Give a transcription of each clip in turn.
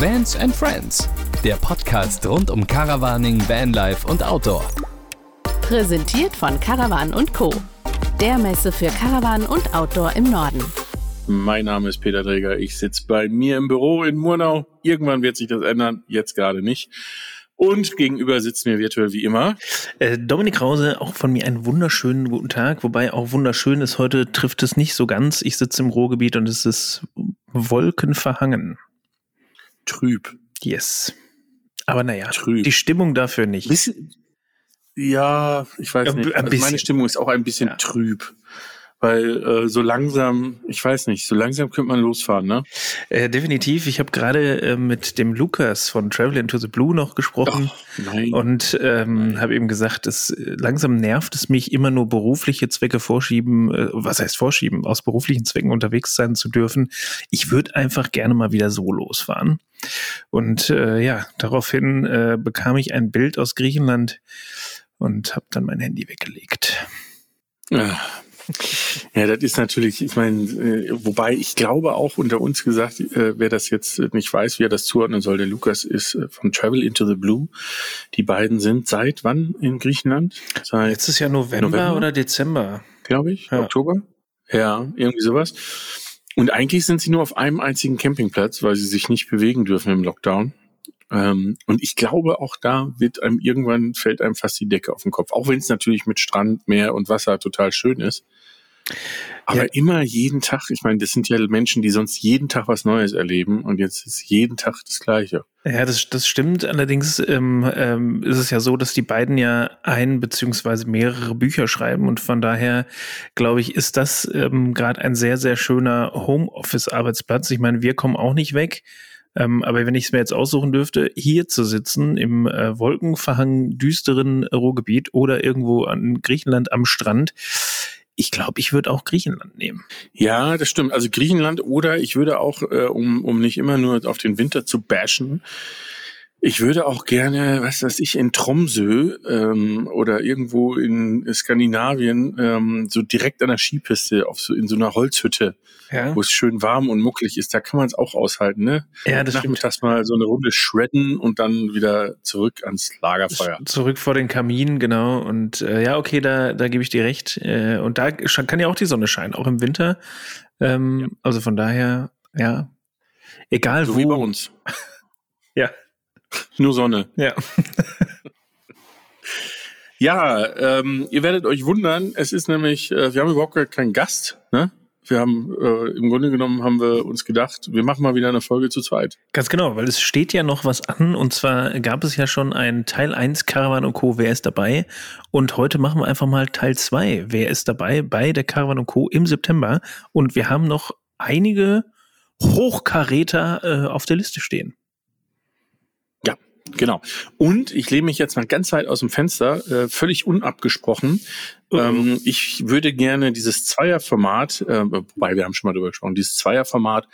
Vans and Friends, der Podcast rund um Caravaning, Vanlife und Outdoor. Präsentiert von Caravan Co. Der Messe für Caravan und Outdoor im Norden. Mein Name ist Peter Träger. Ich sitze bei mir im Büro in Murnau. Irgendwann wird sich das ändern, jetzt gerade nicht. Und gegenüber sitzt mir virtuell wie immer. Äh, Dominik Krause, auch von mir einen wunderschönen guten Tag. Wobei auch wunderschön ist, heute trifft es nicht so ganz. Ich sitze im Ruhrgebiet und es ist wolkenverhangen. Trüb. Yes. Aber naja, Trüb. die Stimmung dafür nicht. Bisschen, ja, ich weiß Ja, nicht. Also meine Stimmung ist auch ein bisschen Ja. trüb. Weil äh, so langsam, ich weiß nicht, so langsam könnte man losfahren, ne? Äh, definitiv. Ich habe gerade äh, mit dem Lukas von Travel into the Blue noch gesprochen. Nein. Und ähm, habe eben gesagt, es äh, langsam nervt es mich, immer nur berufliche Zwecke vorschieben, äh, was heißt vorschieben, aus beruflichen Zwecken unterwegs sein zu dürfen. Ich würde einfach gerne mal wieder so losfahren. Und äh, ja, daraufhin äh, bekam ich ein Bild aus Griechenland und habe dann mein Handy weggelegt. Ja. Ja, das ist natürlich, ich meine, äh, wobei ich glaube auch unter uns gesagt, äh, wer das jetzt nicht weiß, wie er das zuordnen soll, der Lukas ist äh, von Travel into the Blue. Die beiden sind seit wann in Griechenland? Seit, Jetzt ist ja November, November? oder Dezember. glaube ich, Ja. Oktober? Ja, irgendwie sowas. Und eigentlich sind sie nur auf einem einzigen Campingplatz, weil sie sich nicht bewegen dürfen im Lockdown. Ähm, und ich glaube, auch da wird einem irgendwann fällt einem fast die Decke auf den Kopf. Auch wenn es natürlich mit Strand, Meer und Wasser total schön ist. Aber Ja. immer jeden Tag, ich meine, das sind ja Menschen, die sonst jeden Tag was Neues erleben und jetzt ist jeden Tag das Gleiche. Ja, das, das stimmt. Allerdings ähm, ähm, ist es ja so, dass die beiden ja ein beziehungsweise mehrere Bücher schreiben und von daher glaube ich, ist das ähm, gerade ein sehr, sehr schöner Homeoffice-Arbeitsplatz. Ich meine, wir kommen auch nicht weg. Ähm, aber wenn ich es mir jetzt aussuchen dürfte, hier zu sitzen im äh, wolkenverhangenen, düsteren Ruhrgebiet oder irgendwo an Griechenland am Strand, ich glaube, ich würde auch Griechenland nehmen. Ja, das stimmt. Also Griechenland oder ich würde auch, äh, um, um nicht immer nur auf den Winter zu bashen, ich würde auch gerne, was weiß ich, in Tromsø ähm, oder irgendwo in Skandinavien ähm, so direkt an der Skipiste auf so in so einer Holzhütte, Ja, wo es schön warm und muckelig ist. Da kann man es auch aushalten, ne? ja das stimmt. Nachmittags mal so eine Runde shredden und dann wieder zurück ans Lagerfeuer. Zurück vor den Kamin, genau. Und äh, ja, okay, da, da gebe ich dir recht. Äh, und da kann ja auch die Sonne scheinen, auch im Winter. Ähm, Also von daher, ja, egal So wie bei wo. uns. Ja, Nur Sonne. ja. Ja, ähm, ihr werdet euch wundern, es ist nämlich, äh, wir haben überhaupt keinen Gast. Ne? Wir haben, äh, im Grunde genommen haben wir uns gedacht, wir machen mal wieder eine Folge zu zweit. Ganz genau, weil es steht ja noch was an. Und zwar gab es ja schon ein Teil 1 Caravan und Co. Wer ist dabei? Und heute machen wir einfach mal Teil 2. Wer ist dabei bei der Caravan und Co. im September? Und wir haben noch einige Hochkaräter äh, auf der Liste stehen. Genau. Und ich lehne mich jetzt mal ganz weit aus dem Fenster, äh, völlig unabgesprochen. Ähm, ich würde gerne dieses Zweierformat, äh, wobei wir haben schon mal drüber gesprochen, dieses Zweierformat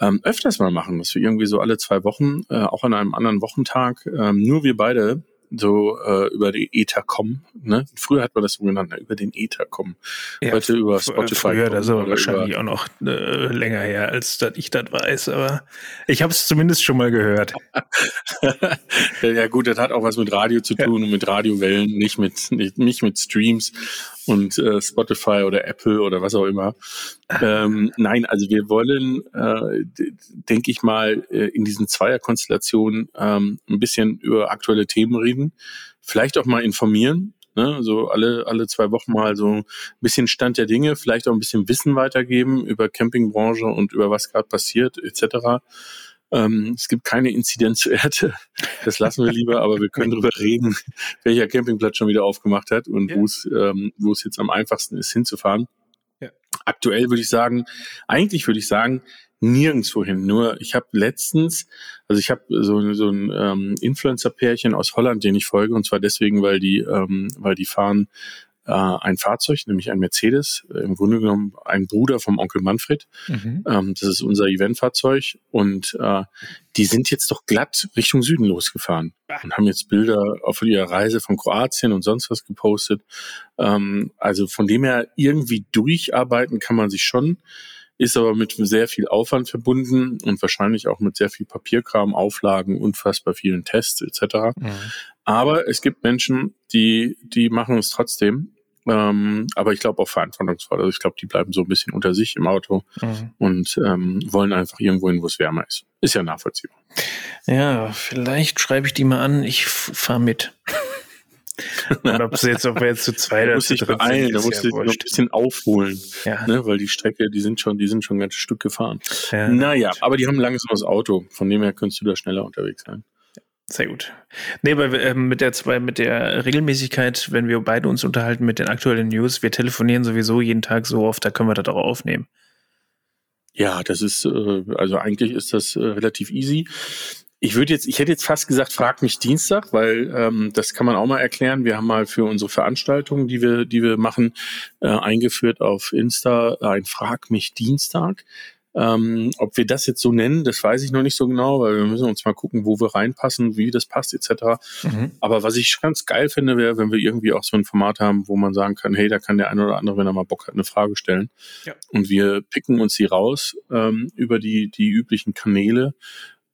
ähm, öfters mal machen, dass wir irgendwie so alle zwei Wochen, äh, auch an einem anderen Wochentag, ähm, nur wir beide so äh, über die Ether kommen. Ne? Früher hat man das so genannt, ne? über den Ether kommen. Heute über Spotify Früher, das ist aber wahrscheinlich auch noch äh, länger her, als dass ich das weiß. Aber ich habe es zumindest schon mal gehört. ja gut, das hat auch was mit Radio zu tun und mit Radiowellen, nicht mit nicht, nicht mit Streams und äh, Spotify oder Apple oder was auch immer. Ähm, nein, also wir wollen, äh, denke ich mal, äh, in diesen Zweierkonstellationen ähm, ein bisschen über aktuelle Themen reden, vielleicht auch mal informieren. Ne, so alle, alle zwei Wochen mal so ein bisschen Stand der Dinge, vielleicht auch ein bisschen Wissen weitergeben über Campingbranche und über was gerade passiert, etc. Ähm, es gibt keine Inzidenzwerte. Das lassen wir lieber, aber wir können darüber reden, welcher Campingplatz schon wieder aufgemacht hat und Ja. wo es ähm, wo es jetzt am einfachsten ist, hinzufahren. Ja. Aktuell würde ich sagen, eigentlich würde ich sagen, nirgendwo hin. Nur ich habe letztens, also ich habe so, so ein ähm, Influencer-Pärchen aus Holland, den ich folge, und zwar deswegen, weil die, ähm, weil die fahren äh, ein Fahrzeug, nämlich ein Mercedes, äh, im Grunde genommen ein Bruder vom Onkel Manfred. Mhm. Ähm, das ist unser Eventfahrzeug und äh, die sind jetzt doch glatt Richtung Süden losgefahren und haben jetzt Bilder auf ihrer Reise von Kroatien und sonst was gepostet. Ähm, also von dem her irgendwie durcharbeiten kann man sich schon. ist aber mit sehr viel Aufwand verbunden und wahrscheinlich auch mit sehr viel Papierkram, Auflagen, unfassbar vielen Tests etc. Mhm. Aber es gibt Menschen, die, die machen es trotzdem. Ähm, aber ich glaube auch verantwortungsvoll. Also ich glaube, die bleiben so ein bisschen unter sich im Auto mhm. und ähm, wollen einfach irgendwo hin, wo es wärmer ist. Ist ja nachvollziehbar. Ja, vielleicht schreibe ich die mal an. Ich fahre mit. Und ob sie jetzt, ob wir jetzt zu zweit oder zu dritt beeilen, da musst ja du noch ein bisschen aufholen, ja. ne, weil die Strecke, die sind schon, die sind schon ein ganzes Stück gefahren. Ja, naja, aber die haben ein langsames Auto, von dem her könntest du da schneller unterwegs sein. Sehr gut. Nee, weil äh, mit der zwei, mit der Regelmäßigkeit, wenn wir beide uns unterhalten mit den aktuellen News, wir telefonieren sowieso jeden Tag so oft, da können wir das auch aufnehmen. Ja, das ist, äh, also eigentlich ist das äh, relativ easy. Ich würde jetzt, ich hätte jetzt fast gesagt, frag mich Dienstag, weil ähm, das kann man auch mal erklären. Wir haben mal für unsere Veranstaltungen, die wir, die wir machen, äh, eingeführt auf Insta ein Frag mich Dienstag. Ähm, ob wir das jetzt so nennen, das weiß ich noch nicht so genau, weil wir müssen uns mal gucken, wo wir reinpassen, wie das passt, etc. Mhm. Aber was ich ganz geil finde, wäre, wenn wir irgendwie auch so ein Format haben, wo man sagen kann, hey, da kann der eine oder andere, wenn er mal Bock hat, eine Frage stellen. Ja. Und wir picken uns die raus ähm, über die, die üblichen Kanäle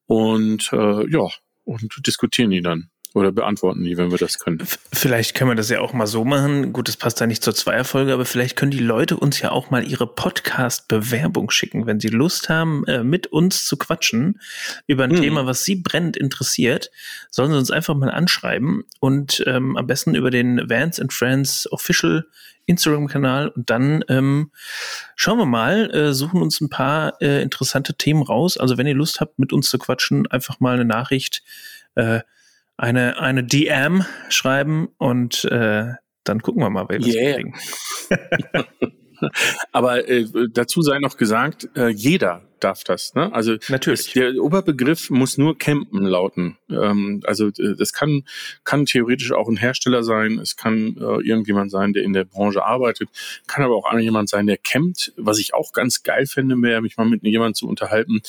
und äh, ja, und diskutieren die dann oder beantworten die, wenn wir das können. Vielleicht können wir das ja auch mal so machen. Gut, das passt da nicht zur Zweierfolge, aber vielleicht können die Leute uns ja auch mal ihre Podcast-Bewerbung schicken, wenn sie Lust haben, äh, mit uns zu quatschen über ein hm. Thema, was sie brennend interessiert. Sollen sie uns einfach mal anschreiben und ähm, am besten über den Vans and Friends Official Instagram-Kanal und dann ähm, schauen wir mal, äh, suchen uns ein paar äh, interessante Themen raus. Also wenn ihr Lust habt, mit uns zu quatschen, einfach mal eine Nachricht, äh, eine, eine DM schreiben und äh, dann gucken wir mal, wer wir yeah. kriegen. Aber äh, dazu sei noch gesagt, äh, jeder darf das. Ne? Also Natürlich. Der Oberbegriff muss nur campen lauten. Ähm, also das kann, kann theoretisch auch ein Hersteller sein, es kann äh, irgendjemand sein, der in der Branche arbeitet, kann aber auch jemand sein, der campt. Was ich auch ganz geil finde, wäre, mich mal mit jemandem zu unterhalten,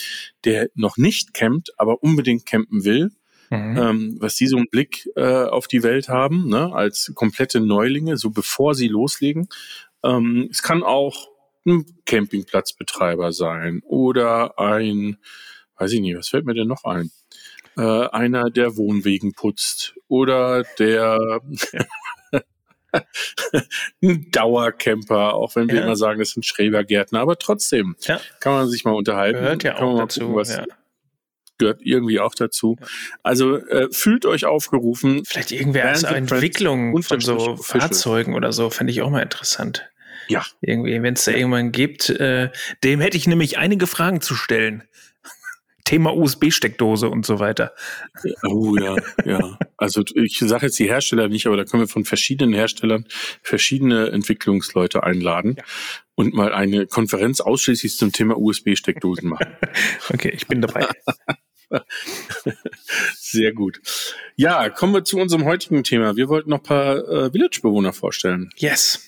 der noch nicht campt, aber unbedingt campen will. Mhm. Ähm, was die so einen Blick äh, auf die Welt haben, ne, als komplette Neulinge, so bevor sie loslegen. Ähm, es kann auch ein Campingplatzbetreiber sein oder ein, weiß ich nicht, was fällt mir denn noch ein? Äh, einer, der Wohnwegen putzt oder der ein Dauercamper, auch wenn wir ja. immer sagen, das sind Schrebergärtner, aber trotzdem ja. kann man sich mal unterhalten. Gehört ja auch dazu. Gucken, was, ja. Gehört irgendwie auch dazu. Also äh, fühlt euch aufgerufen. Vielleicht irgendwer als Entwicklung von so Fahrzeugen oder so, fände ich auch mal interessant. Ja. Irgendwie, wenn es da irgendwann gibt, äh, dem hätte ich nämlich einige Fragen zu stellen. Thema USB-Steckdose und so weiter. Oh ja, ja. Also ich sage jetzt die Hersteller nicht, aber da können wir von verschiedenen Herstellern verschiedene Entwicklungsleute einladen ja. und mal eine Konferenz ausschließlich zum Thema USB-Steckdosen machen. okay, ich bin dabei. Sehr gut. Ja, kommen wir zu unserem heutigen Thema. Wir wollten noch ein paar äh, Village-Bewohner vorstellen. Yes.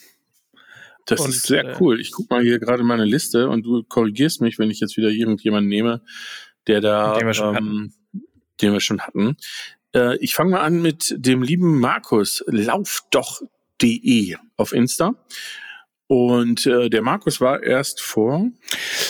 Das und, ist sehr äh, cool. Ich gucke mal hier gerade meine Liste und du korrigierst mich, wenn ich jetzt wieder irgendjemanden nehme, der da, den wir schon, ähm, den wir schon hatten. Äh, ich fange mal an mit dem lieben Markus, laufdoch.de auf Insta. Und äh, der Markus war erst vor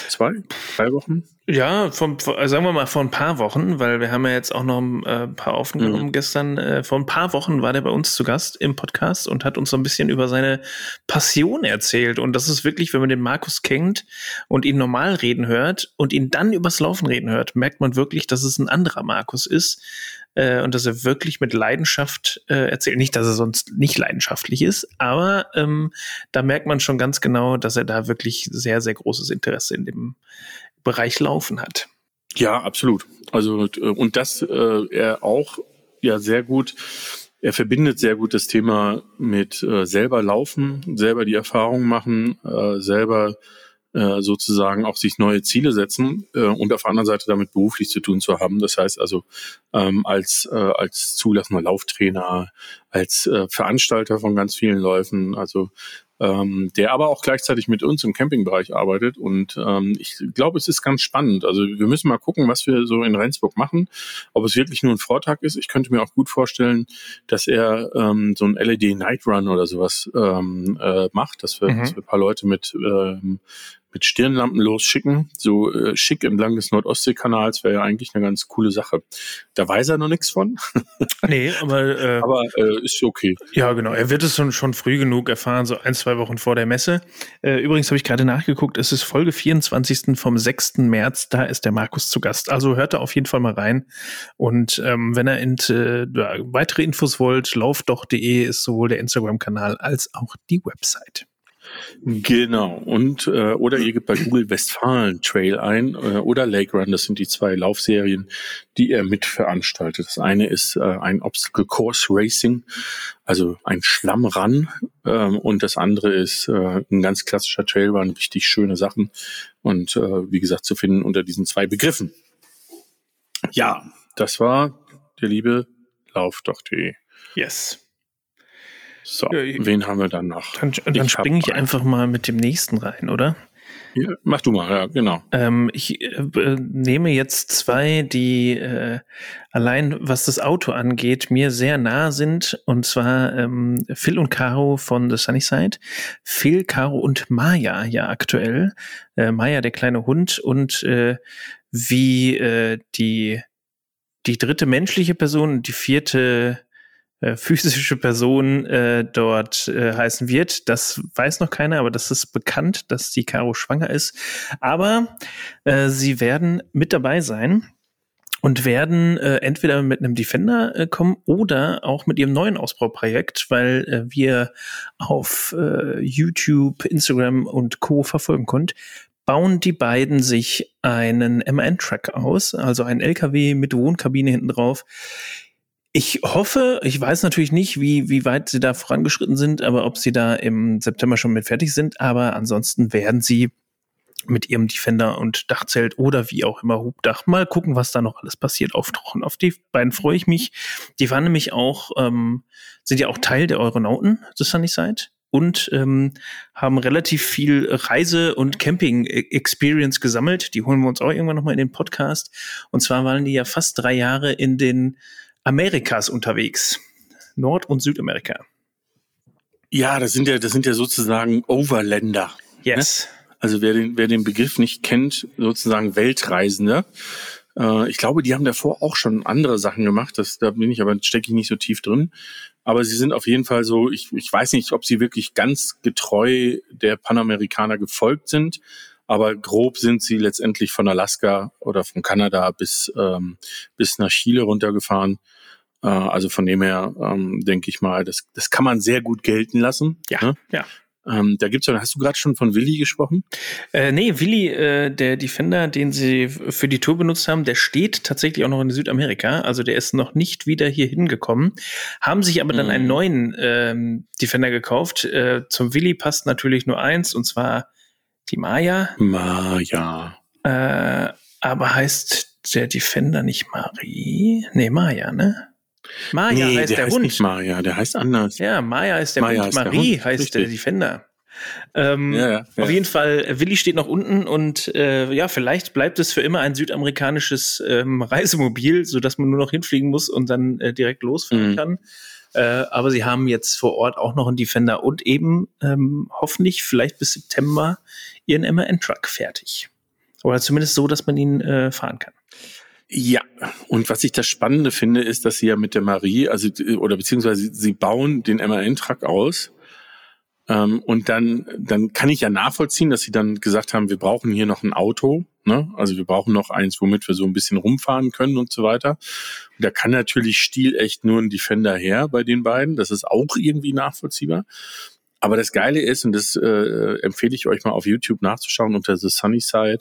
zwei, drei Wochen. Ja, von, also sagen wir mal vor ein paar Wochen, weil wir haben ja jetzt auch noch ein äh, paar aufgenommen mhm. gestern. Äh, vor ein paar Wochen war der bei uns zu Gast im Podcast und hat uns so ein bisschen über seine Passion erzählt. Und das ist wirklich, wenn man den Markus kennt und ihn normal reden hört und ihn dann übers Laufen reden hört, merkt man wirklich, dass es ein anderer Markus ist äh, und dass er wirklich mit Leidenschaft äh, erzählt. Nicht, dass er sonst nicht leidenschaftlich ist, aber ähm, da merkt man schon ganz genau, dass er da wirklich sehr, sehr großes Interesse in dem Bereich Laufen hat. Ja, absolut. Also äh, und das äh, er auch ja sehr gut. Er verbindet sehr gut das Thema mit äh, selber laufen, selber die Erfahrung machen, äh, selber äh, sozusagen auch sich neue Ziele setzen äh, und auf der anderen Seite damit beruflich zu tun zu haben. Das heißt also ähm, als, äh, als zulassender Lauftrainer, als äh, Veranstalter von ganz vielen Läufen, also ähm, der aber auch gleichzeitig mit uns im Campingbereich arbeitet. Und ähm, ich glaube, es ist ganz spannend. Also wir müssen mal gucken, was wir so in Rendsburg machen, ob es wirklich nur ein Vortag ist. Ich könnte mir auch gut vorstellen, dass er ähm, so ein LED Night Run oder sowas ähm, äh, macht, dass wir, mhm. dass wir ein paar Leute mit ähm, mit Stirnlampen losschicken, so äh, schick entlang des Nordostseekanals, wäre ja eigentlich eine ganz coole Sache. Da weiß er noch nichts von. nee, aber, äh, aber äh, ist okay. Ja, genau. Er wird es schon, schon früh genug erfahren, so ein, zwei Wochen vor der Messe. Äh, übrigens habe ich gerade nachgeguckt, es ist Folge 24. vom 6. März, da ist der Markus zu Gast. Also hört da auf jeden Fall mal rein. Und ähm, wenn ihr in, äh, weitere Infos wollt, laufdoch.de ist sowohl der Instagram-Kanal als auch die Website. Genau. Und äh, oder ihr gebt bei Google Westfalen Trail ein äh, oder Lake Run. Das sind die zwei Laufserien, die er mitveranstaltet. Das eine ist äh, ein Obstacle Course Racing, also ein Schlammrun, ähm, und das andere ist äh, ein ganz klassischer Trailrun, richtig schöne Sachen und äh, wie gesagt zu finden unter diesen zwei Begriffen. Ja, das war der liebe Laufdoch.de. Yes. So, ja, wen haben wir dann noch? Dann, dann springe ich einfach mal mit dem nächsten rein, oder? Ja, mach du mal, ja, genau. Ähm, ich äh, nehme jetzt zwei, die äh, allein was das Auto angeht, mir sehr nah sind. Und zwar ähm, Phil und Caro von The Sunnyside. Phil, Caro und Maya ja aktuell. Äh, Maya, der kleine Hund und äh, wie äh, die, die dritte menschliche Person und die vierte äh, physische Person äh, dort äh, heißen wird. Das weiß noch keiner, aber das ist bekannt, dass die Caro schwanger ist. Aber äh, sie werden mit dabei sein und werden äh, entweder mit einem Defender äh, kommen oder auch mit ihrem neuen Ausbauprojekt, weil äh, wir auf äh, YouTube, Instagram und Co. verfolgen konnten, bauen die beiden sich einen MAN-Truck aus, also ein LKW mit Wohnkabine hinten drauf ich hoffe, ich weiß natürlich nicht, wie, wie weit sie da vorangeschritten sind, aber ob sie da im September schon mit fertig sind. Aber ansonsten werden sie mit ihrem Defender und Dachzelt oder wie auch immer Hubdach mal gucken, was da noch alles passiert, auftauchen. Auf die beiden freue ich mich. Die waren nämlich auch, ähm, sind ja auch Teil der Euronauten des Sunnyside und ähm, haben relativ viel Reise- und Camping-Experience gesammelt. Die holen wir uns auch irgendwann nochmal in den Podcast. Und zwar waren die ja fast drei Jahre in den Amerikas unterwegs. Nord- und Südamerika. Ja, das sind ja, das sind ja sozusagen Overländer. Yes. Ne? Also wer den, wer den Begriff nicht kennt, sozusagen Weltreisende. Äh, ich glaube, die haben davor auch schon andere Sachen gemacht. Das, da bin ich aber, stecke ich nicht so tief drin. Aber sie sind auf jeden Fall so, ich, ich weiß nicht, ob sie wirklich ganz getreu der Panamerikaner gefolgt sind, aber grob sind sie letztendlich von Alaska oder von Kanada bis, ähm, bis nach Chile runtergefahren. Äh, also von dem her ähm, denke ich mal, das, das kann man sehr gut gelten lassen. Ja, ne? ja. Ähm, da gibt's ja, hast du gerade schon von Willi gesprochen? Äh, nee, Willi, äh, der Defender, den sie für die Tour benutzt haben, der steht tatsächlich auch noch in Südamerika. Also der ist noch nicht wieder hier hingekommen. Haben sich aber dann mhm. einen neuen ähm, Defender gekauft. Äh, zum Willi passt natürlich nur eins, und zwar die Maya. Maya. Äh, aber heißt der Defender nicht Marie? Nee, Maya, ne? Maya nee, heißt der, der heißt Hund. Nicht Maya, der heißt anders. Ja, Maya ist der Maya Hund. Marie der Hund. heißt Richtig. der Defender. Ähm, ja, ja, ja. Auf jeden Fall, Willi steht noch unten und äh, ja, vielleicht bleibt es für immer ein südamerikanisches ähm, Reisemobil, sodass man nur noch hinfliegen muss und dann äh, direkt losfahren mhm. kann. Äh, aber sie haben jetzt vor Ort auch noch einen Defender und eben ähm, hoffentlich vielleicht bis September ihren MAN-Truck fertig. Oder zumindest so, dass man ihn äh, fahren kann. Ja, und was ich das Spannende finde, ist, dass sie ja mit der Marie, also oder beziehungsweise sie bauen den MAN-Truck aus ähm, und dann, dann kann ich ja nachvollziehen, dass sie dann gesagt haben, wir brauchen hier noch ein Auto, ne? Also wir brauchen noch eins, womit wir so ein bisschen rumfahren können und so weiter. Und da kann natürlich stilecht nur ein Defender her bei den beiden. Das ist auch irgendwie nachvollziehbar. Aber das Geile ist, und das äh, empfehle ich euch mal auf YouTube nachzuschauen unter The Sunny Side,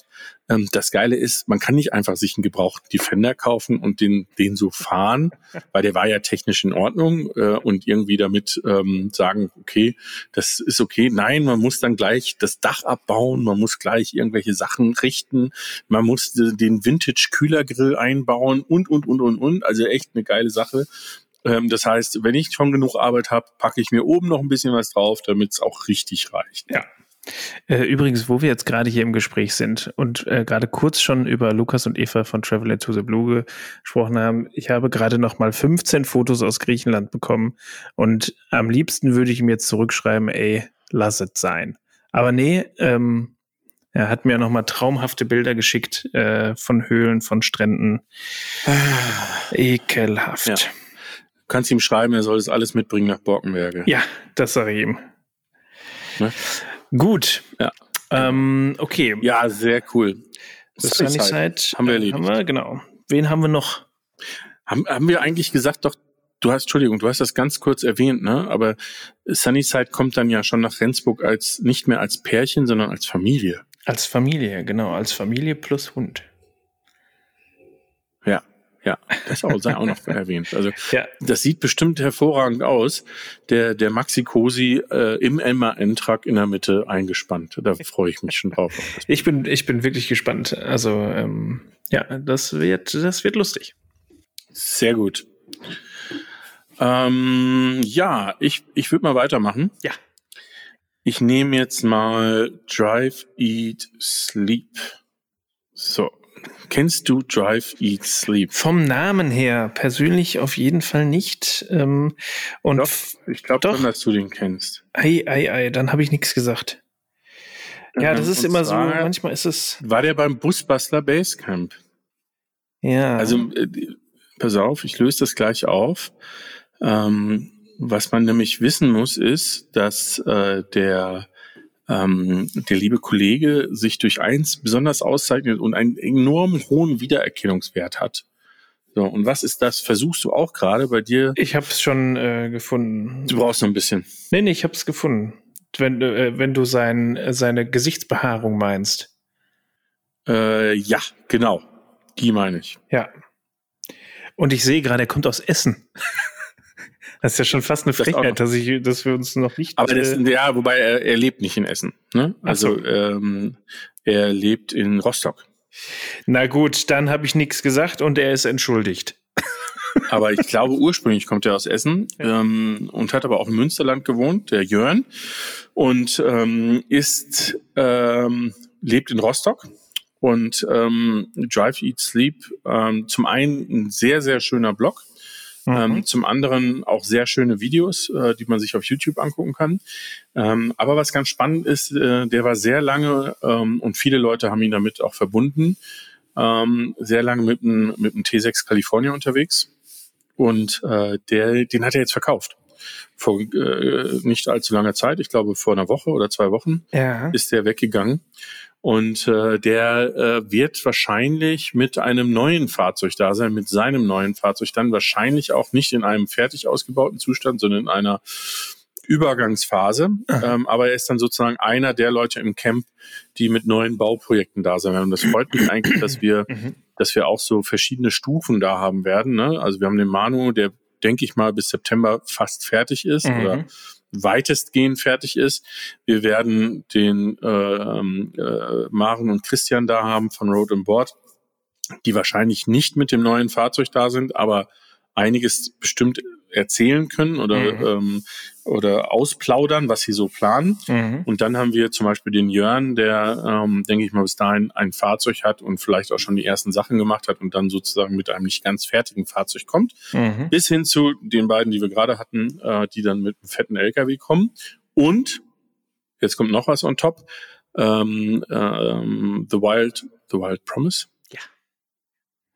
ähm, das Geile ist, man kann nicht einfach sich einen gebrauchten Defender kaufen und den, den so fahren, weil der war ja technisch in Ordnung äh, und irgendwie damit ähm, sagen, okay, das ist okay. Nein, man muss dann gleich das Dach abbauen, man muss gleich irgendwelche Sachen richten, man muss den Vintage-Kühlergrill einbauen und, und, und, und, und. Also echt eine geile Sache. Ähm, das heißt, wenn ich schon genug Arbeit habe, packe ich mir oben noch ein bisschen was drauf, damit es auch richtig reicht. Ja. Äh, übrigens, wo wir jetzt gerade hier im Gespräch sind und äh, gerade kurz schon über Lukas und Eva von Traveler to the Blue gesprochen haben, ich habe gerade noch mal 15 Fotos aus Griechenland bekommen und am liebsten würde ich mir jetzt zurückschreiben, ey, lass es sein. Aber nee, ähm, Er hat mir nochmal traumhafte Bilder geschickt äh, von Höhlen, von Stränden. Ekelhaft. Kannst ihm schreiben, er soll das alles mitbringen nach Borkenberge. Ja, das sage ich ihm. Ne? Gut. Ja. Ähm, okay. Ja, sehr cool. Das Sunnyside haben wir erledigt. Haben wir, genau. Wen haben wir noch? Haben, haben wir eigentlich gesagt, doch, du hast, Entschuldigung, du hast das ganz kurz erwähnt, ne? Aber Sunnyside kommt dann ja schon nach Rendsburg als nicht mehr als Pärchen, sondern als Familie. Als Familie, genau, als Familie plus Hund. Ja, das auch, sei auch noch erwähnt. Also Ja. das sieht bestimmt hervorragend aus. Der, der Maxi Cosi äh, im MAN-Truck in der Mitte eingespannt. Da freue ich mich schon drauf. Ich bin, ich bin wirklich gespannt. Also, ähm, ja, das wird, das wird lustig. Sehr gut. Ähm, ja, ich, ich würde mal weitermachen. Ja. Ich nehme jetzt mal Drive, Eat, Sleep. So. Kennst du Drive, Eat, Sleep? Vom Namen her persönlich auf jeden Fall nicht. Ähm, und Doch, ich glaube Doch. schon, dass du den kennst. ei, ei, ei, dann habe ich nichts gesagt. Ja, das ist und immer so, manchmal ist es, War der beim Busbustler Basecamp? ja. Also, äh, pass auf, ich löse das gleich auf. Ähm, was man nämlich wissen muss, ist, dass äh, der, ähm, der liebe Kollege sich durch eins besonders auszeichnet und einen enorm hohen Wiedererkennungswert hat. So, und was ist das? Versuchst du auch gerade bei dir? ich habe es schon äh, gefunden. Du brauchst noch ein bisschen. Nee, nee, ich habe es gefunden. Wenn, du, äh, wenn du sein, äh, seine Gesichtsbehaarung meinst. Äh, ja, genau. Die meine ich. Ja. Und ich sehe gerade, er kommt aus Essen. Das ist ja schon fast eine Das. Frechheit, dass, ich, dass wir uns noch nicht. Aber das, äh, ja, wobei er, er lebt nicht in Essen. Ne? Also so. ähm, er lebt in Rostock. na gut, dann habe ich nichts gesagt und er ist entschuldigt. Aber ich glaube, ursprünglich kommt er aus Essen ähm, und hat aber auch im Münsterland gewohnt, der Jörn. Und ähm, ist, ähm, lebt in Rostock. Und ähm, Drive, Eat, Sleep, ähm, zum einen ein sehr, sehr schöner Blog. Mhm. Ähm, zum anderen auch sehr schöne Videos, äh, die man sich auf YouTube angucken kann. Ähm, aber was ganz spannend ist, äh, der war sehr lange ähm, und viele Leute haben ihn damit auch verbunden, ähm, sehr lange mit dem, mit dem T6 California unterwegs. Und äh, der, den hat er jetzt verkauft. Vor äh, nicht allzu langer Zeit, ich glaube vor einer Woche oder zwei Wochen, ja. ist der weggegangen. Und äh, der äh, wird wahrscheinlich mit einem neuen Fahrzeug da sein, mit seinem neuen Fahrzeug dann wahrscheinlich auch nicht in einem fertig ausgebauten Zustand, sondern in einer Übergangsphase. Ähm, aber er ist dann sozusagen einer der Leute im Camp, die mit neuen Bauprojekten da sein werden. Und das freut mich eigentlich, dass wir, Mhm. dass wir auch so verschiedene Stufen da haben werden. Ne? Also wir haben den Manu, der denke ich mal bis September fast fertig ist Mhm. oder weitestgehend fertig ist. Wir werden den äh, ähm, äh, Maren und Christian da haben von Road and Board, die wahrscheinlich nicht mit dem neuen Fahrzeug da sind, aber einiges bestimmt erzählen können oder, Mhm. ähm, oder ausplaudern, was sie so planen. Mhm. Und dann haben wir zum Beispiel den Jörn, der, ähm, denke ich mal, bis dahin ein Fahrzeug hat und vielleicht auch schon die ersten Sachen gemacht hat und dann sozusagen mit einem nicht ganz fertigen Fahrzeug kommt Mhm. bis hin zu den beiden, die wir gerade hatten, äh, die dann mit einem fetten LKW kommen. Und jetzt kommt noch was on top. Ähm, ähm, The Wild, The Wild Promise. Ja.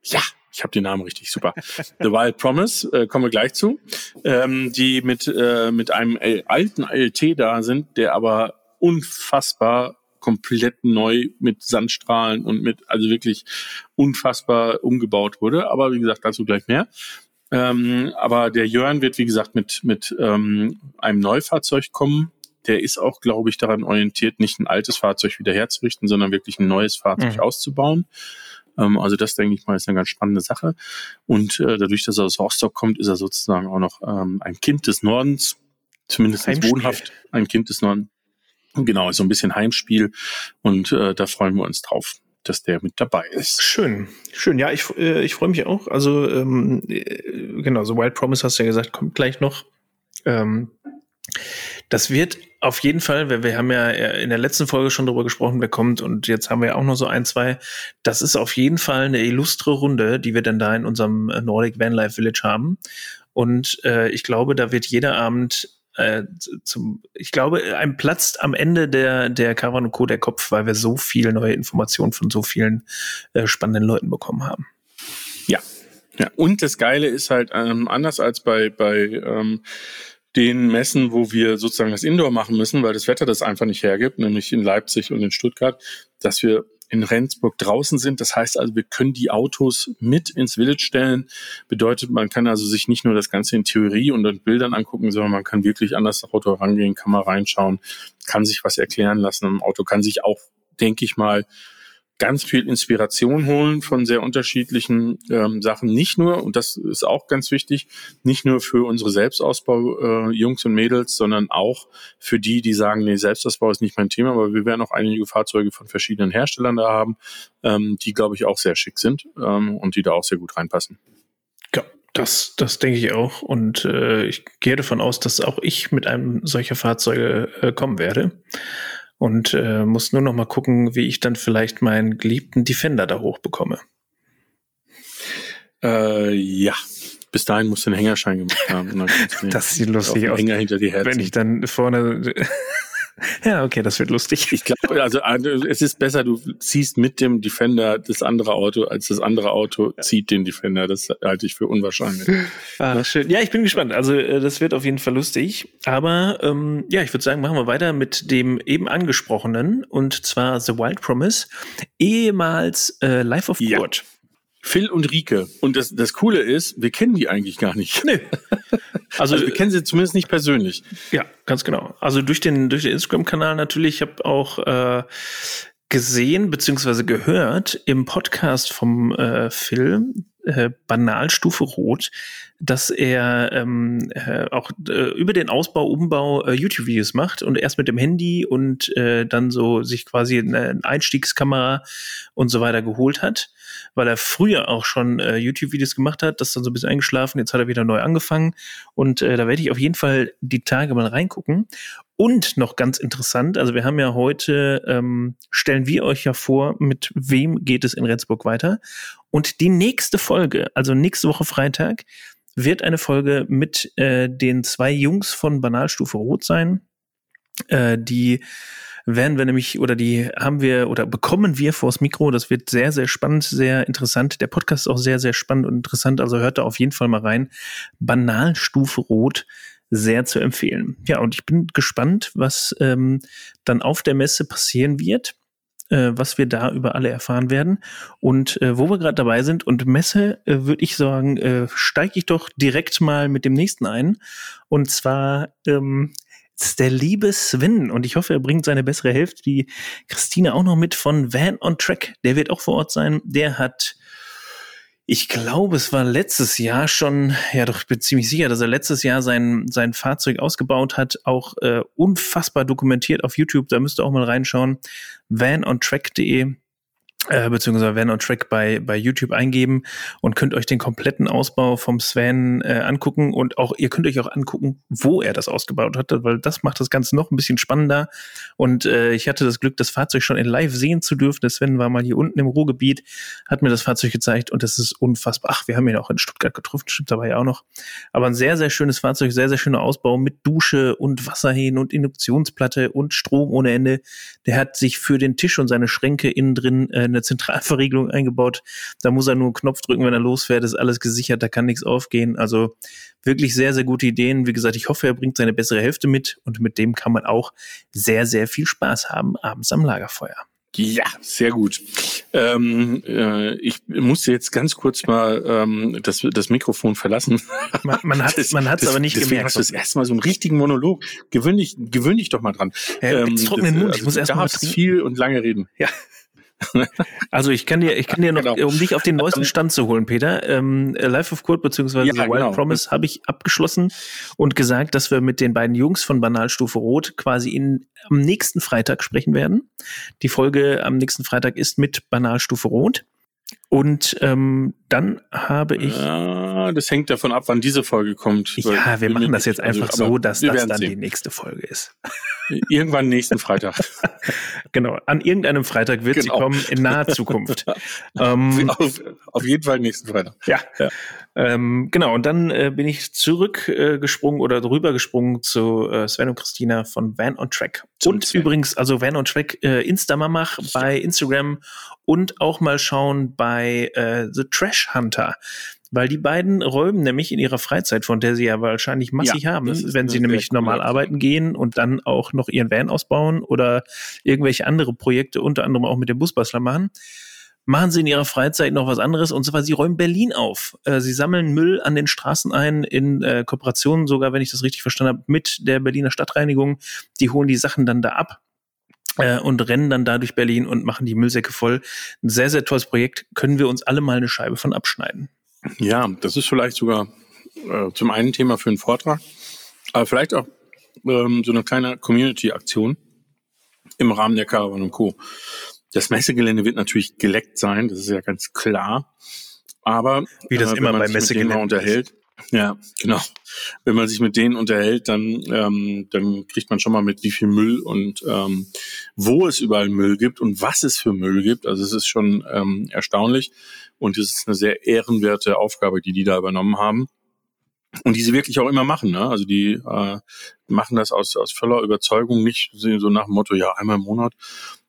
Ja, ich habe den Namen richtig, super. The Wild Promise, äh, kommen wir gleich zu. Ähm, die mit, äh, mit einem L alten LT da sind, der aber unfassbar komplett neu mit Sandstrahlen und mit, also wirklich unfassbar umgebaut wurde. Aber wie gesagt, dazu gleich mehr. Ähm, aber der Jörn wird, wie gesagt, mit, mit ähm, einem Neufahrzeug kommen. Der ist auch, glaube ich, daran orientiert, nicht ein altes Fahrzeug wieder herzurichten, sondern wirklich ein neues Fahrzeug Mhm. auszubauen. Ähm, also das, denke ich mal, ist eine ganz spannende Sache. Und äh, dadurch, dass er aus Rostock kommt, ist er sozusagen auch noch ähm, ein Kind des Nordens, zumindest wohnhaft, ein Kind des Nordens. Genau, so ein bisschen Heimspiel. Und äh, da freuen wir uns drauf, dass der mit dabei ist. Schön, schön. Ja, ich, äh, ich freue mich auch. Also, ähm, äh, genau, so Wild Promise hast du ja gesagt, kommt gleich noch. Ähm, das wird auf jeden Fall, weil wir haben ja in der letzten Folge schon drüber gesprochen, wer kommt und jetzt haben wir ja auch noch so ein, zwei. Das ist auf jeden Fall eine illustre Runde, die wir dann da in unserem äh, Nordic Van Life Village haben. Und äh, ich glaube, da wird jeder Abend äh, zum, ich glaube, einem platzt am Ende der, der Caravan Co. der Kopf, weil wir so viel neue Informationen von so vielen äh, spannenden Leuten bekommen haben. Ja. Ja, und das Geile ist halt ähm, anders als bei, bei ähm, den Messen, wo wir sozusagen das Indoor machen müssen, weil das Wetter das einfach nicht hergibt, nämlich in Leipzig und in Stuttgart, dass wir in Rendsburg draußen sind. Das heißt also, wir können die Autos mit ins Village stellen. Bedeutet, man kann also sich nicht nur das Ganze in Theorie und in Bildern angucken, sondern man kann wirklich an das Auto rangehen, kann mal reinschauen, kann sich was erklären lassen im Auto, kann sich auch, denke ich mal, ganz viel Inspiration holen von sehr unterschiedlichen ähm, Sachen. Nicht nur, und das ist auch ganz wichtig, nicht nur für unsere Selbstausbau äh, und Mädels, sondern auch für die, die sagen, nee, Selbstausbau ist nicht mein Thema, aber wir werden auch einige Fahrzeuge von verschiedenen Herstellern da haben, ähm, die, glaube ich, auch sehr schick sind ähm, und die da auch sehr gut reinpassen. Ja, das, das denke ich auch. Und äh, ich gehe davon aus, dass auch ich mit einem solcher Fahrzeuge äh, kommen werde und äh, muss nur noch mal gucken, wie ich dann vielleicht meinen geliebten Defender da hochbekomme. Äh, ja, bis dahin musst du einen Hängerschein gemacht haben. das sieht lustig aus. Hänger hinter die Herzen. Wenn ich dann vorne ja, okay, das wird lustig. Ich glaube, also, also es ist besser, du ziehst mit dem Defender das andere Auto, als das andere Auto zieht den Defender. Das halte ich für unwahrscheinlich. Ah, schön. Ja, ich bin gespannt. Also äh, das wird auf jeden Fall lustig. Aber ähm, ja, ich würde sagen, machen wir weiter mit dem eben angesprochenen und zwar The Wild Promise, ehemals äh, Life of ja. Phil und Rike. Und das, das Coole ist, wir kennen die eigentlich gar nicht. Nee. Also, also wir kennen sie zumindest nicht persönlich. Ja, ganz genau. Also durch den, durch den Instagram-Kanal natürlich. Ich habe auch äh, gesehen beziehungsweise gehört im Podcast vom äh, Phil, äh, Banalstufe Rot, dass er ähm, äh, auch äh, über den Ausbau, Umbau äh, YouTube-Videos macht und erst mit dem Handy und äh, dann so sich quasi eine Einstiegskamera und so weiter geholt hat, weil er früher auch schon äh, YouTube-Videos gemacht hat, das dann so ein bisschen eingeschlafen, jetzt hat er wieder neu angefangen und äh, da werde ich auf jeden Fall die Tage mal reingucken. Und noch ganz interessant, also wir haben ja heute, ähm, stellen wir euch ja vor, mit wem geht es in Rendsburg weiter. Und die nächste Folge, also nächste Woche Freitag, wird eine Folge mit äh, den zwei Jungs von Banalstufe Rot sein. Äh, die werden wir nämlich, oder die haben wir oder bekommen wir vors Mikro. Das wird sehr, sehr spannend, sehr interessant. Der Podcast ist auch sehr, sehr spannend und interessant. Also hört da auf jeden Fall mal rein. Banalstufe Rot sehr zu empfehlen. Ja, und ich bin gespannt, was ähm, dann auf der Messe passieren wird äh, was wir da über alle erfahren werden. Und äh, wo wir gerade dabei sind und Messe, äh, würde ich sagen, äh, steige ich doch direkt mal mit dem nächsten ein. Und zwar ähm, ist der liebe Sven und ich hoffe, er bringt seine bessere Hälfte, die Christine, auch noch mit von Van on Track. Der wird auch vor Ort sein. Der hat ich glaube, es war letztes Jahr schon, ja doch, ich bin ziemlich sicher, dass er letztes Jahr sein, sein Fahrzeug ausgebaut hat, auch äh, unfassbar dokumentiert auf YouTube, da müsst ihr auch mal reinschauen. vanontrack.de äh, beziehungsweise Van on Track bei, bei YouTube eingeben und könnt euch den kompletten Ausbau vom Sven äh, angucken und auch, ihr könnt euch auch angucken, wo er das ausgebaut hat, weil das macht das Ganze noch ein bisschen spannender. Und äh, ich hatte das Glück, das Fahrzeug schon in live sehen zu dürfen. Der Sven war mal hier unten im Ruhrgebiet, hat mir das Fahrzeug gezeigt und das ist unfassbar. Ach, wir haben ihn auch in Stuttgart getroffen, stimmt, da war ja auch noch. Aber ein sehr, sehr schönes Fahrzeug, sehr, sehr schöner Ausbau mit Dusche und Wasserhähnen und Induktionsplatte und Strom ohne Ende. Der hat sich für den Tisch und seine Schränke innen drin äh, eine Zentralverriegelung eingebaut. Da muss er nur einen Knopf drücken, wenn er losfährt, ist alles gesichert, da kann nichts aufgehen. Also wirklich sehr, sehr gute Ideen. Wie gesagt, ich hoffe, er bringt seine bessere Hälfte mit und mit dem kann man auch sehr, sehr viel Spaß haben abends am Lagerfeuer. Ja, sehr gut. Ähm, äh, ich musste jetzt ganz kurz mal ähm, das, das Mikrofon verlassen. Man, man hat es man hat's aber nicht gemerkt. Hast du das erste Mal so einen richtigen Monolog. Gewöhn dich, gewöhn dich doch mal dran. Ja, ähm, trockenen Mund, also ich muss erst mal viel und lange reden. Ja. Also ich kann dir, ich kann dir noch, genau. um dich auf den neuesten Stand zu holen, Peter, ähm, Life of Code beziehungsweise ja, Wild genau. Promise habe ich abgeschlossen und gesagt, dass wir mit den beiden Jungs von Banalstufe Rot quasi in, am nächsten Freitag sprechen werden. Die Folge am nächsten Freitag ist mit Banalstufe Rot. Und ähm, dann habe ich. Ja, das hängt davon ab, wann diese Folge kommt. Ja, wir machen das jetzt einfach also, so, dass das dann sehen. die nächste Folge ist. Irgendwann nächsten Freitag. genau, an irgendeinem Freitag wird genau. sie kommen in naher Zukunft. ähm, auf, auf, jeden Fall nächsten Freitag. Ja. ja. Ähm, genau, und dann äh, bin ich zurückgesprungen äh, oder drüber gesprungen zu äh, Sven und Christina von Van on Track. Zum und Sven. übrigens, also Van on Track äh, Instamamach bei Instagram und auch mal schauen bei äh, The Trash Hunter. Weil die beiden räumen nämlich in ihrer Freizeit, von der sie ja wahrscheinlich massig ja, haben, wenn sie nämlich normal cool. arbeiten gehen und dann auch noch ihren Van ausbauen oder irgendwelche andere Projekte, unter anderem auch mit dem Busbastler machen, machen sie in ihrer Freizeit noch was anderes und zwar sie räumen Berlin auf. Äh, sie sammeln Müll an den Straßen ein in äh, Kooperationen sogar, wenn ich das richtig verstanden habe, mit der Berliner Stadtreinigung. Die holen die Sachen dann da ab äh, und rennen dann da durch Berlin und machen die Müllsäcke voll. Ein sehr, sehr tolles Projekt. Können wir uns alle mal eine Scheibe von abschneiden. Ja, das ist vielleicht sogar äh, zum einen Thema für einen Vortrag, aber vielleicht auch ähm, so eine kleine Community-Aktion im Rahmen der Caravan Co. Das Messegelände wird natürlich geleckt sein, das ist ja ganz klar. Aber wie das äh, immer bei Messegelände unterhält, ja, genau. Wenn man sich mit denen unterhält, dann, ähm, dann kriegt man schon mal mit, wie viel Müll und ähm, wo es überall Müll gibt und was es für Müll gibt. Also es ist schon ähm, erstaunlich und es ist eine sehr ehrenwerte Aufgabe, die die da übernommen haben. Und die sie wirklich auch immer machen. Ne? Also die äh, machen das aus, aus voller Überzeugung, nicht so nach dem Motto, ja, einmal im Monat,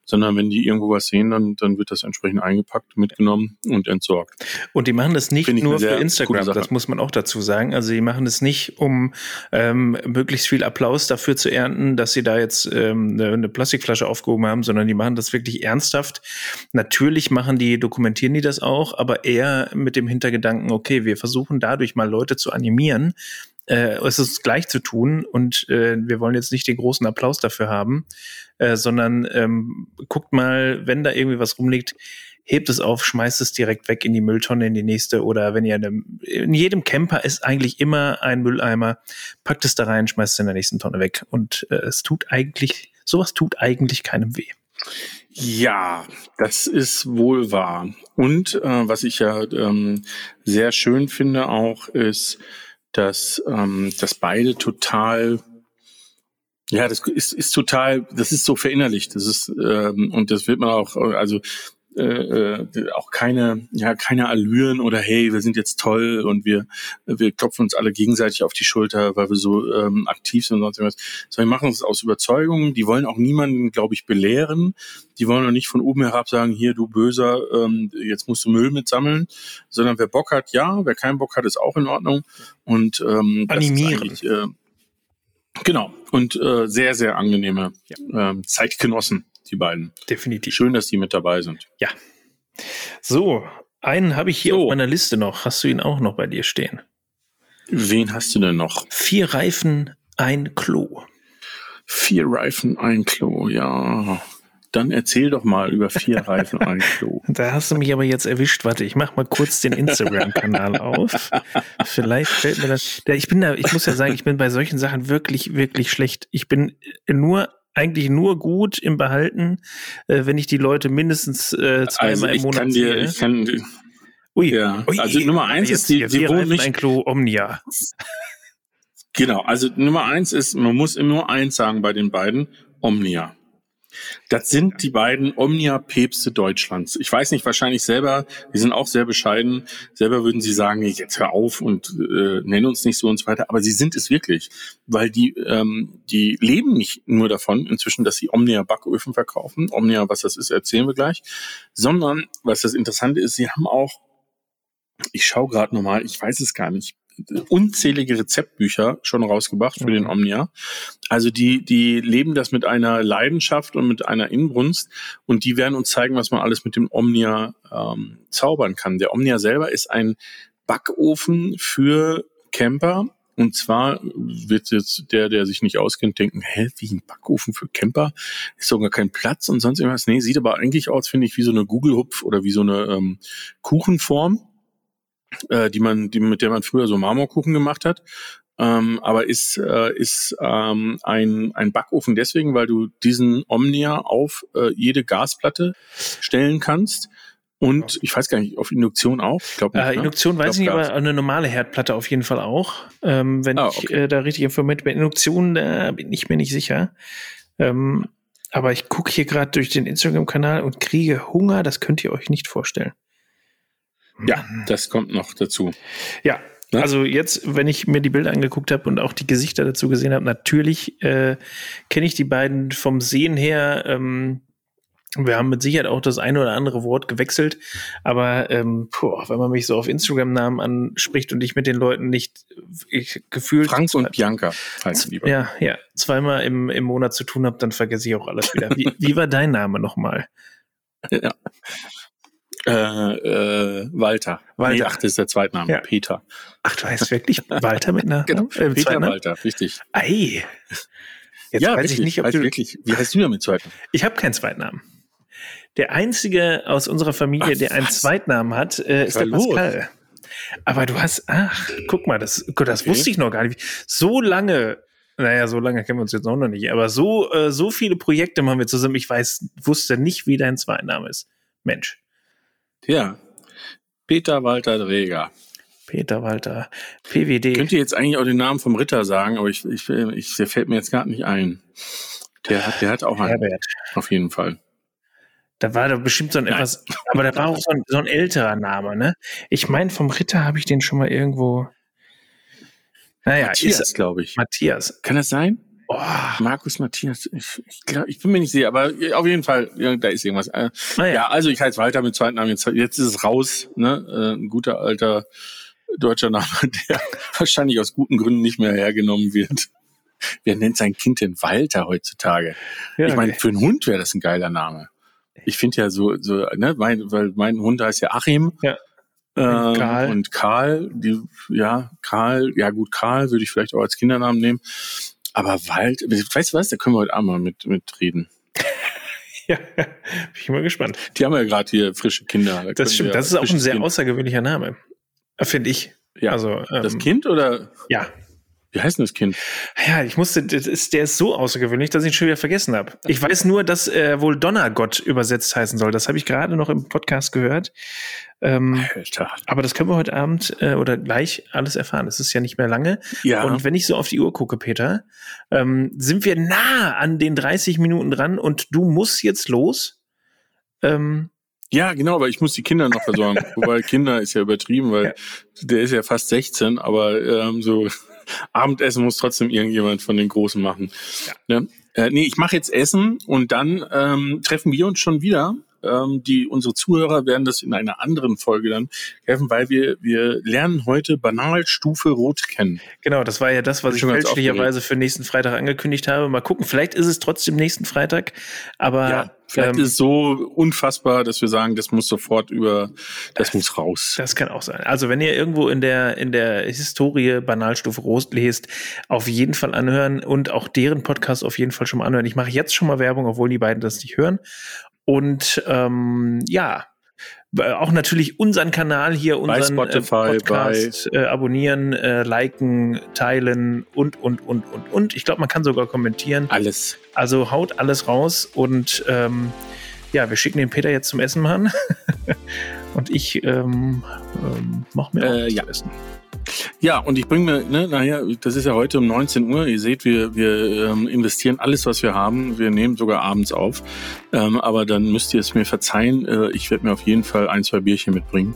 sondern wenn die irgendwo was sehen, dann, dann wird das entsprechend eingepackt, mitgenommen und entsorgt. Und die machen das nicht nur für Instagram, das muss man auch dazu sagen. Also die machen das nicht, um ähm, möglichst viel Applaus dafür zu ernten, dass sie da jetzt ähm, eine, eine Plastikflasche aufgehoben haben, sondern die machen das wirklich ernsthaft. Natürlich machen die, dokumentieren die das auch, aber eher mit dem Hintergedanken, okay, wir versuchen dadurch mal Leute zu animieren, äh, es ist gleich zu tun und äh, wir wollen jetzt nicht den großen Applaus dafür haben, äh, sondern ähm, guckt mal, wenn da irgendwie was rumliegt, hebt es auf, schmeißt es direkt weg in die Mülltonne in die nächste oder wenn ihr eine, in jedem Camper ist eigentlich immer ein Mülleimer, packt es da rein, schmeißt es in der nächsten Tonne weg und äh, es tut eigentlich, sowas tut eigentlich keinem weh. Ja, das ist wohl wahr. Und äh, was ich ja ähm, sehr schön finde auch, ist, dass, ähm, dass beide total ja, das ist, ist total, das ist so verinnerlicht. Das ist ähm, und das wird man auch, also äh, äh, auch keine, ja, keine Allüren oder hey, wir sind jetzt toll und wir, wir klopfen uns alle gegenseitig auf die Schulter, weil wir so ähm, aktiv sind und sonst irgendwas. Sondern wir machen es aus Überzeugung. Die wollen auch niemanden, glaube ich, belehren. Die wollen auch nicht von oben herab sagen, hier, du Böser, ähm, jetzt musst du Müll mitsammeln, sondern wer Bock hat, ja, wer keinen Bock hat, ist auch in Ordnung. Und ähm, animieren. Äh, genau. Und äh, sehr, sehr angenehme ja. ähm, Zeitgenossen die beiden. Definitiv. Schön, dass die mit dabei sind. Ja. So, einen habe ich hier so. auf meiner Liste noch. Hast du ihn auch noch bei dir stehen? Wen hast du denn noch? Vier Reifen, ein Klo. Vier Reifen, ein Klo, ja. Dann erzähl doch mal über vier Reifen, ein Klo. Da hast du mich aber jetzt erwischt. Warte, ich mach mal kurz den Instagram-Kanal auf. Vielleicht fällt mir das. Ich bin da, ich muss ja sagen, ich bin bei solchen Sachen wirklich, wirklich schlecht. Ich bin nur eigentlich nur gut im Behalten, äh, wenn ich die Leute mindestens äh, zweimal also im Monat kann dir, Ich kann dir, Ui, ja. Ui, also Nummer eins ist die, die wohnen nicht ein Klo Omnia. Genau, also Nummer eins ist, man muss nur eins sagen bei den beiden, Omnia. Das sind die beiden Omnia-Päpste Deutschlands. Ich weiß nicht, wahrscheinlich selber, die sind auch sehr bescheiden. Selber würden sie sagen, jetzt hör auf und äh, nenn uns nicht so und so weiter. Aber sie sind es wirklich, weil die, ähm, die leben nicht nur davon inzwischen, dass sie Omnia-Backöfen verkaufen. Omnia, was das ist, erzählen wir gleich. Sondern, was das Interessante ist, sie haben auch, ich schaue gerade nochmal, ich weiß es gar nicht, unzählige Rezeptbücher schon rausgebracht für mhm. den Omnia. Also die, die leben das mit einer Leidenschaft und mit einer Inbrunst und die werden uns zeigen, was man alles mit dem Omnia ähm, zaubern kann. Der Omnia selber ist ein Backofen für Camper. Und zwar wird jetzt der, der sich nicht auskennt, denken, hä, wie ein Backofen für Camper? Ist sogar kein Platz und sonst irgendwas. Nee, sieht aber eigentlich aus, finde ich, wie so eine Google-Hupf oder wie so eine ähm, Kuchenform äh, die man, die, mit der man früher so Marmorkuchen gemacht hat. Ähm, aber ist, äh, ist ähm, ein, ein Backofen deswegen, weil du diesen Omnia auf äh, jede Gasplatte stellen kannst. Und ich weiß gar nicht, auf Induktion auch? Ich glaube nicht. Äh, ne? Induktion weiß ich nicht, aber eine normale Herdplatte auf jeden Fall auch. Ähm, wenn ah, okay. ich äh, da richtig informiert bin. Induktion, da bin ich mir nicht sicher. Ähm, aber ich gucke hier gerade durch den Instagram-Kanal und kriege Hunger. Das könnt ihr euch nicht vorstellen. Ja, das kommt noch dazu. Ja, ne? also jetzt, wenn ich mir die Bilder angeguckt habe und auch die Gesichter dazu gesehen habe, natürlich äh, kenne ich die beiden vom Sehen her. Ähm, wir haben mit Sicherheit auch das eine oder andere Wort gewechselt, aber ähm, boah, wenn man mich so auf Instagram-Namen anspricht und ich mit den Leuten nicht ich, gefühlt. Frank und Bianca heißen lieber. Ja, ja, zweimal im, im Monat zu tun habe, dann vergesse ich auch alles wieder. Wie, wie war dein Name nochmal? Ja. Äh, äh, Walter. Walter. Nee, ach, das ist der Zweitname. Ja. Peter. Ach, du heißt wirklich Walter mit einer genau. Äh, Peter Zweitnamen? Walter, richtig. Ei. Jetzt ja, weiß wirklich, ich nicht, ob du wirklich. Wie heißt du denn mit Zweitnamen? Ich habe keinen Zweitnamen. Der einzige aus unserer Familie, ach, der einen Zweitnamen hat, äh, ist der Pascal. Aber du hast, ach, guck mal, das, das okay. wusste ich noch gar nicht. So lange naja, so lange kennen wir uns jetzt auch noch nicht. Aber so, äh, so viele Projekte machen wir zusammen. Ich weiß, wusste nicht, wie dein Zweitname ist. Mensch. Ja. Peter Walter Dreger. Peter Walter. PWD. Könnt ihr jetzt eigentlich auch den Namen vom Ritter sagen, aber ich, ich, ich der fällt mir jetzt gar nicht ein. Der hat, der hat auch einen. Herbert. Auf jeden Fall. Da war doch bestimmt so ein Nein. etwas, aber da war auch so ein, so ein älterer Name, ne? Ich meine, vom Ritter habe ich den schon mal irgendwo. Naja, Matthias, glaube ich. Matthias. Kann das sein? Oh. Markus Matthias, ich, ich, glaub, ich bin mir nicht sicher, aber auf jeden Fall, ja, da ist irgendwas. Äh, ah, ja. ja. also ich heiße Walter mit zweiten Namen. Jetzt, jetzt ist es raus, ne? Äh, ein guter alter deutscher Name, der wahrscheinlich aus guten Gründen nicht mehr hergenommen wird. Wer nennt sein Kind denn Walter heutzutage? Ja, ich meine, okay. für einen Hund wäre das ein geiler Name. Ich finde ja so, so, ne, mein, weil mein Hund heißt ja Achim. Ja. Und Karl. und Karl, die, ja, Karl, ja gut, Karl würde ich vielleicht auch als Kindernamen nehmen. Aber Wald, weißt du was, da können wir heute Abend mal mit, mit reden. ja, bin ich mal gespannt. Die haben ja gerade hier frische Kinder. Da das stimmt, das ist auch ein sehr kind. außergewöhnlicher Name. Finde ich. Ja. Also, ähm, das Kind oder? Ja, wie heißt denn das Kind? Ja, ich musste, ist, der ist so außergewöhnlich, dass ich ihn schon wieder vergessen habe. Ich weiß nur, dass er wohl Donnergott übersetzt heißen soll. Das habe ich gerade noch im Podcast gehört. Ähm, Alter. Aber das können wir heute Abend äh, oder gleich alles erfahren. Es ist ja nicht mehr lange. Ja. Und wenn ich so auf die Uhr gucke, Peter, ähm, sind wir nah an den 30 Minuten dran und du musst jetzt los. Ähm, ja, genau, weil ich muss die Kinder noch versorgen. Wobei Kinder ist ja übertrieben, weil ja. der ist ja fast 16, aber ähm, so Abendessen muss trotzdem irgendjemand von den Großen machen. Ja. Ne? Äh, nee, ich mache jetzt Essen und dann ähm, treffen wir uns schon wieder ähm, die unsere Zuhörer werden das in einer anderen Folge dann helfen, weil wir wir lernen heute Banalstufe Rot kennen. Genau, das war ja das, was ich fälschlicherweise für nächsten Freitag angekündigt habe. Mal gucken, vielleicht ist es trotzdem nächsten Freitag, aber ja, vielleicht ähm, ist es so unfassbar, dass wir sagen, das muss sofort über, das, das muss raus. Das kann auch sein. Also wenn ihr irgendwo in der in der Historie Banalstufe Rot lest, auf jeden Fall anhören und auch deren Podcast auf jeden Fall schon mal anhören. Ich mache jetzt schon mal Werbung, obwohl die beiden das nicht hören. Und ähm, ja, auch natürlich unseren Kanal hier, unseren äh, Spotify, Podcast äh, abonnieren, äh, liken, teilen und, und, und, und, und. Ich glaube, man kann sogar kommentieren. Alles. Also haut alles raus und ähm, ja, wir schicken den Peter jetzt zum Essen machen. und ich ähm, ähm, mache mir auch äh, ja. Essen. Ja, und ich bringe mir, ne, naja, das ist ja heute um 19 Uhr. Ihr seht, wir, wir ähm, investieren alles, was wir haben. Wir nehmen sogar abends auf. Ähm, aber dann müsst ihr es mir verzeihen. Äh, ich werde mir auf jeden Fall ein, zwei Bierchen mitbringen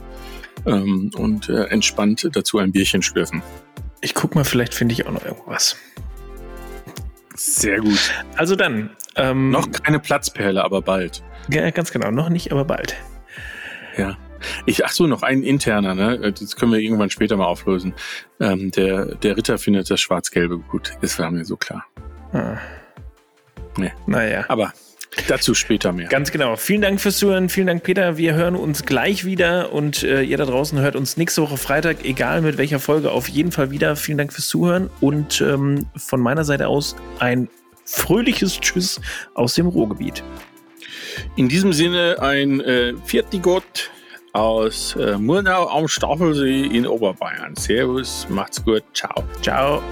ähm, und äh, entspannt dazu ein Bierchen schlürfen. Ich guck mal, vielleicht finde ich auch noch irgendwas. Sehr gut. Also dann. Ähm, noch keine Platzperle, aber bald. Ja, ganz genau. Noch nicht, aber bald. Ja. Ich, ach so, noch ein interner, ne? Das können wir irgendwann später mal auflösen. Ähm, der, der Ritter findet das Schwarz-Gelbe gut. Das war mir so klar. Ah. Nee. Naja. Aber Dazu später mehr. Ganz genau. Vielen Dank fürs Zuhören. Vielen Dank, Peter. Wir hören uns gleich wieder und äh, ihr da draußen hört uns nächste Woche Freitag, egal mit welcher Folge, auf jeden Fall wieder. Vielen Dank fürs Zuhören und ähm, von meiner Seite aus ein fröhliches Tschüss aus dem Ruhrgebiet. In diesem Sinne ein äh, Gott aus äh, Murnau am Staffelsee in Oberbayern. Servus, macht's gut, ciao. Ciao.